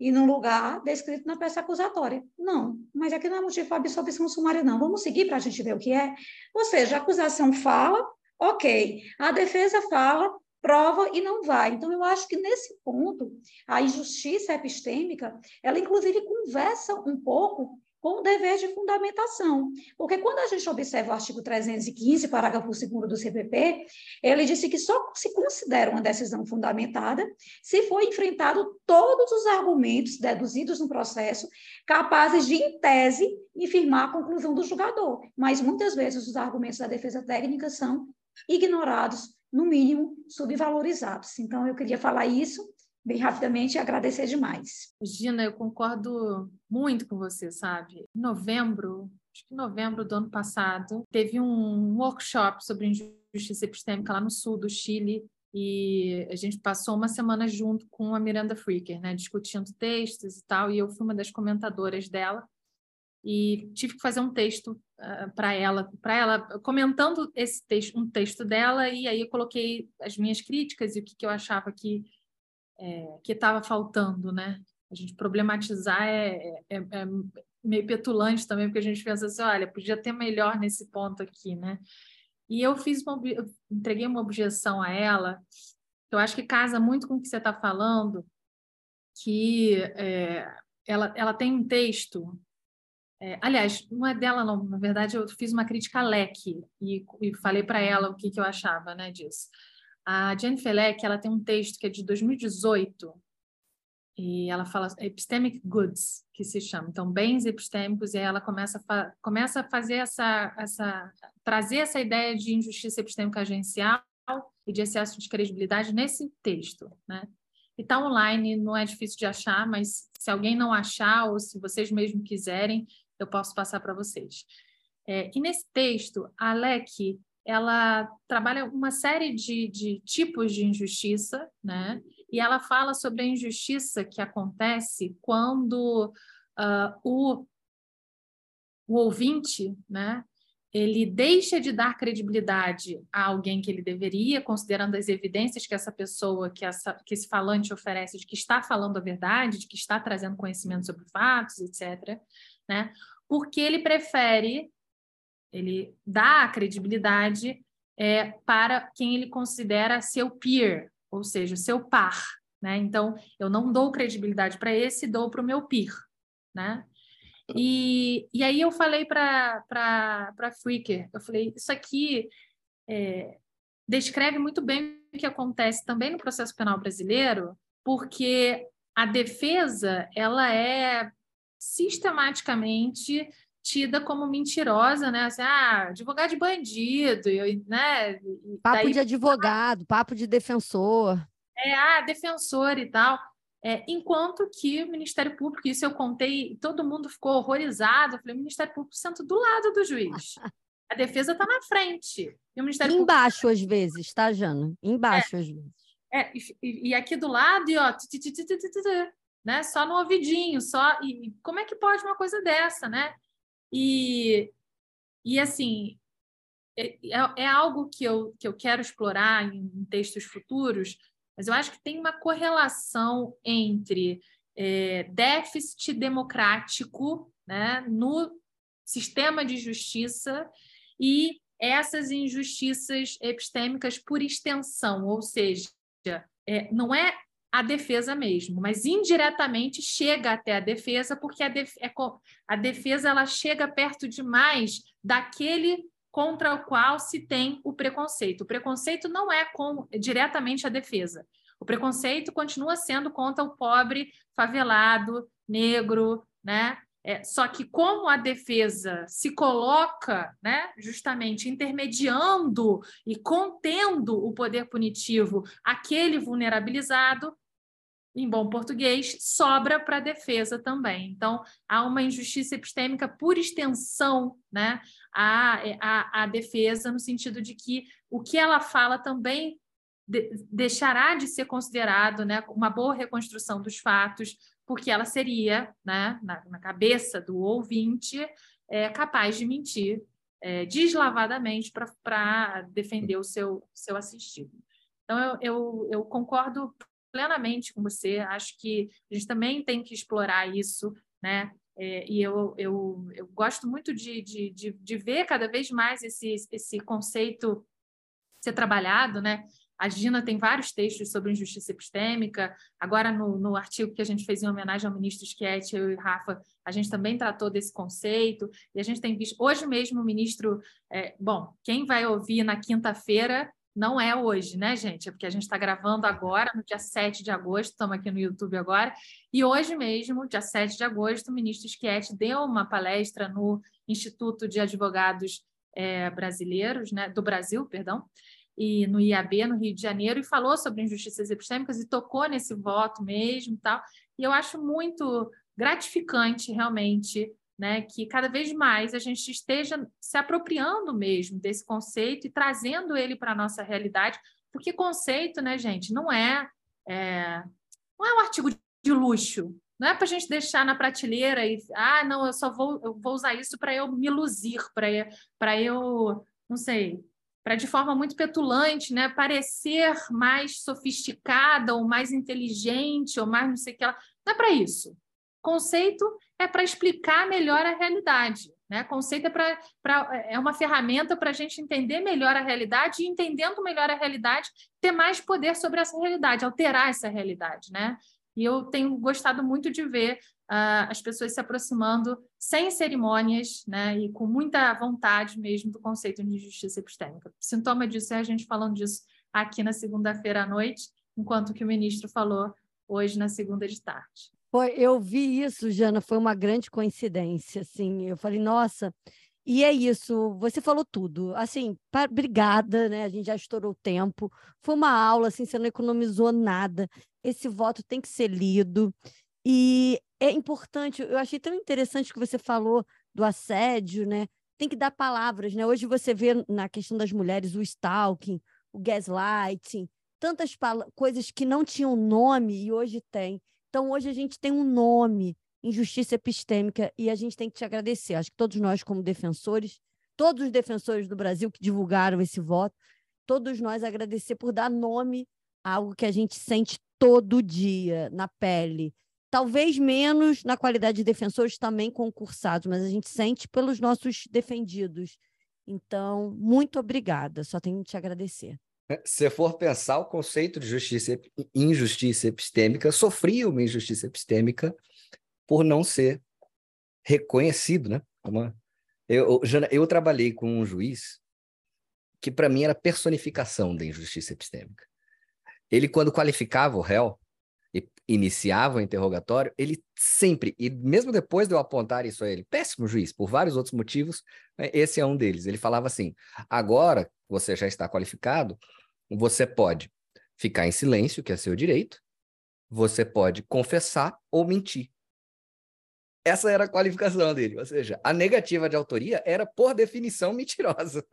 e no lugar descrito na peça acusatória. Não, mas aqui não é motivo para absolvição sumária, não. Vamos seguir para a gente ver o que é. Ou seja, a acusação fala, ok. A defesa fala, prova e não vai. Então, eu acho que nesse ponto, a injustiça epistêmica, ela inclusive conversa um pouco com o dever de fundamentação. Porque quando a gente observa o artigo 315, parágrafo 2 do CPP, ele disse que só se considera uma decisão fundamentada se for enfrentado todos os argumentos deduzidos no processo capazes de, em tese, infirmar a conclusão do julgador. Mas muitas vezes os argumentos da defesa técnica são ignorados, no mínimo subvalorizados. Então, eu queria falar isso bem rapidamente e agradecer demais. Gina, eu concordo muito com você, sabe? Em novembro, acho que em novembro do ano passado, teve um workshop sobre injustiça epistêmica lá no sul do Chile e a gente passou uma semana junto com a Miranda Freaker, né, discutindo textos e tal, e eu fui uma das comentadoras dela e tive que fazer um texto uh, ah, para ela, para ela comentando esse texto, um texto dela e aí eu coloquei as minhas críticas e o que, que eu achava que é, que estava faltando, né? A gente problematizar é, é, é, meio petulante também, porque a gente pensa assim, olha, podia ter melhor nesse ponto aqui, né? E eu fiz uma, eu entreguei uma objeção a ela, que eu acho que casa muito com o que você está falando, que é, ela, ela tem um texto é, aliás, não é dela, não. Na verdade, eu fiz uma crítica a Leque e, e falei para ela o que, que eu achava né, disso. A Jennifer Leck, ela tem um texto que é de 2018 e ela fala epistemic goods, que se chama. Então, bens epistêmicos, e ela começa a, começa a fazer essa, essa, trazer essa ideia de injustiça epistêmica agencial e de excesso de credibilidade nesse texto, né? E está online, não é difícil de achar, mas se alguém não achar ou se vocês mesmo quiserem, eu posso passar para vocês. É, e nesse texto, a Leck ela trabalha uma série de, de tipos de injustiça, né? E ela fala sobre a injustiça que acontece quando uh, o, o ouvinte, né? Ele deixa de dar credibilidade a alguém que ele deveria, considerando as evidências que essa pessoa, que, essa, que esse falante oferece, de que está falando a verdade, de que está trazendo conhecimento sobre fatos, etc. Né? Porque ele prefere ele dá a credibilidade é, para quem ele considera seu peer, ou seja, seu par. Né? Então, eu não dou credibilidade para esse, dou para o meu peer. Né? E, e aí eu falei para a Freaker, eu falei, isso aqui é, descreve muito bem o que acontece também no processo penal brasileiro, porque a defesa ela é sistematicamente tida como mentirosa, né? Assim, ah, advogado de bandido, né? Papo Daí... de advogado, papo de defensor. É, ah, defensor e tal. É, enquanto que o Ministério Público, isso eu contei, todo mundo ficou horrorizado. Eu falei, o Ministério Público senta do lado do juiz. A defesa está na frente. E o Ministério Embaixo, Público... às vezes, tá, Jana? Embaixo, é, às vezes. É, e, e aqui do lado, e ó, né? Só no ouvidinho, só. E como é que pode uma coisa dessa, né? E, e assim, é, é, é algo que eu, que eu quero explorar em, em textos futuros, mas eu acho que tem uma correlação entre é, déficit democrático né, no sistema de justiça e essas injustiças epistêmicas por extensão, ou seja, é, não é a defesa mesmo, mas indiretamente chega até a defesa, porque a, def é, a defesa ela chega perto demais daquele contra o qual se tem o preconceito. O preconceito não é com diretamente a defesa. O preconceito continua sendo contra o pobre, favelado, negro, né? É, só que como a defesa se coloca, né, justamente intermediando e contendo o poder punitivo aquele vulnerabilizado, em bom português, sobra para a defesa também. Então, há uma injustiça epistêmica por extensão né, à, à, à defesa, no sentido de que o que ela fala também de, deixará de ser considerado né, uma boa reconstrução dos fatos, porque ela seria, né, na, na cabeça do ouvinte, é, capaz de mentir é, deslavadamente para defender o seu, seu assistido. Então, eu, eu, eu concordo plenamente com você. Acho que a gente também tem que explorar isso, né? É, e eu, eu, eu gosto muito de, de, de, de, ver cada vez mais esse, esse conceito ser trabalhado, né? A Gina tem vários textos sobre injustiça epistêmica. Agora, no, no artigo que a gente fez em homenagem ao ministro Schietti, eu e Rafa, a gente também tratou desse conceito. E a gente tem visto... Hoje mesmo o ministro... É, bom, quem vai ouvir na quinta-feira não é hoje, né, gente? É porque a gente está gravando agora, no dia 7 de agosto, estamos aqui no YouTube agora, e hoje mesmo, dia 7 de agosto, o ministro Schietti deu uma palestra no Instituto de Advogados é, Brasileiros, né, do Brasil, perdão, e no IAB, no Rio de Janeiro, e falou sobre injustiças epistêmicas e tocou nesse voto mesmo tal. E eu acho muito gratificante, realmente, né, que cada vez mais a gente esteja se apropriando mesmo desse conceito e trazendo ele para a nossa realidade, porque conceito, né, gente, não é, é não é um artigo de luxo, não é para a gente deixar na prateleira e ah, não, eu só vou, eu vou usar isso para eu me luzir, para eu, não sei, para de forma muito petulante, né, parecer mais sofisticada ou mais inteligente ou mais não sei o que ela. Não é para isso. Conceito é para explicar melhor a realidade. Né? Conceito é, pra, pra, é uma ferramenta para a gente entender melhor a realidade e, entendendo melhor a realidade, ter mais poder sobre essa realidade, alterar essa realidade. Né? E eu tenho gostado muito de ver uh, as pessoas se aproximando sem cerimônias né? e com muita vontade mesmo do conceito de justiça epistêmica. Sintoma disso é a gente falando disso aqui na segunda-feira à noite, enquanto que o ministro falou hoje na segunda de tarde. Foi, eu vi isso, Jana, foi uma grande coincidência, assim, eu falei, nossa, e é isso, você falou tudo, assim, pra, obrigada, né, a gente já estourou o tempo, foi uma aula, assim, você não economizou nada, esse voto tem que ser lido, e é importante, eu achei tão interessante que você falou do assédio, né, tem que dar palavras, né, hoje você vê na questão das mulheres o stalking, o gaslighting, tantas coisas que não tinham nome e hoje tem, então, hoje a gente tem um nome, injustiça epistêmica, e a gente tem que te agradecer. Acho que todos nós, como defensores, todos os defensores do Brasil que divulgaram esse voto, todos nós agradecer por dar nome a algo que a gente sente todo dia na pele. Talvez menos na qualidade de defensores também concursados, mas a gente sente pelos nossos defendidos. Então, muito obrigada. Só tenho que te agradecer. Se for pensar o conceito de justiça injustiça epistêmica, sofria uma injustiça epistêmica por não ser reconhecido, né? Uma... Eu, eu trabalhei com um juiz que para mim era personificação da injustiça epistêmica. Ele quando qualificava o réu e iniciava o interrogatório, ele sempre, e mesmo depois de eu apontar isso a ele, péssimo juiz, por vários outros motivos, né, esse é um deles. Ele falava assim: agora você já está qualificado, você pode ficar em silêncio, que é seu direito, você pode confessar ou mentir. Essa era a qualificação dele, ou seja, a negativa de autoria era, por definição, mentirosa.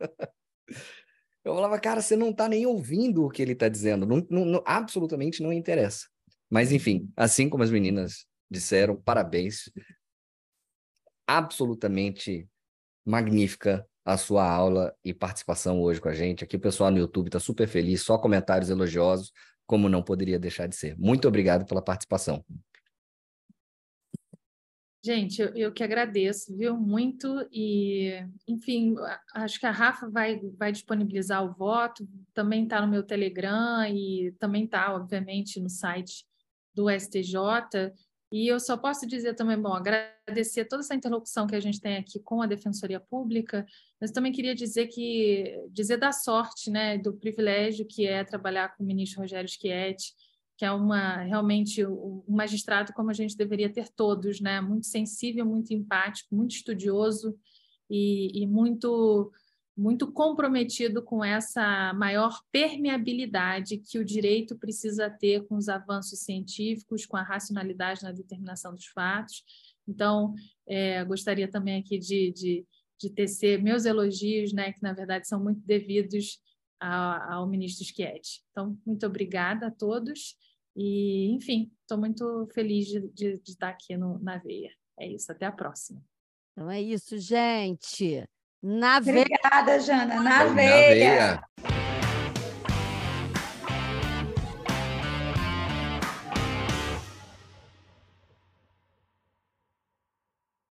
Eu falava, cara, você não está nem ouvindo o que ele está dizendo, não, não, absolutamente não interessa. Mas, enfim, assim como as meninas disseram, parabéns. Absolutamente magnífica a sua aula e participação hoje com a gente. Aqui o pessoal no YouTube está super feliz, só comentários elogiosos, como não poderia deixar de ser. Muito obrigado pela participação. Gente, eu, que agradeço, viu? Muito. E, enfim, acho que a Rafa vai, vai disponibilizar o voto, também está no meu Telegram e também está, obviamente, no site do STJ. E eu só posso dizer também, bom, agradecer toda essa interlocução que a gente tem aqui com a Defensoria Pública, mas também queria dizer que dizer da sorte, né, do privilégio que é trabalhar com o ministro Rogério Schietti, que é uma realmente um magistrado como a gente deveria ter todos, né? Muito sensível, muito empático, muito estudioso e, e muito muito comprometido com essa maior permeabilidade que o direito precisa ter com os avanços científicos, com a racionalidade na determinação dos fatos. Então, é, gostaria também aqui de, de, de tecer meus elogios, né, que na verdade são muito devidos ao, ministro Schietti. Então, muito obrigada a todos e, enfim, estou muito feliz de, de, de, estar aqui no, na Veia. É isso, até a próxima. Então é isso, gente. Na Obrigada, Jana. Na, na veia. veia.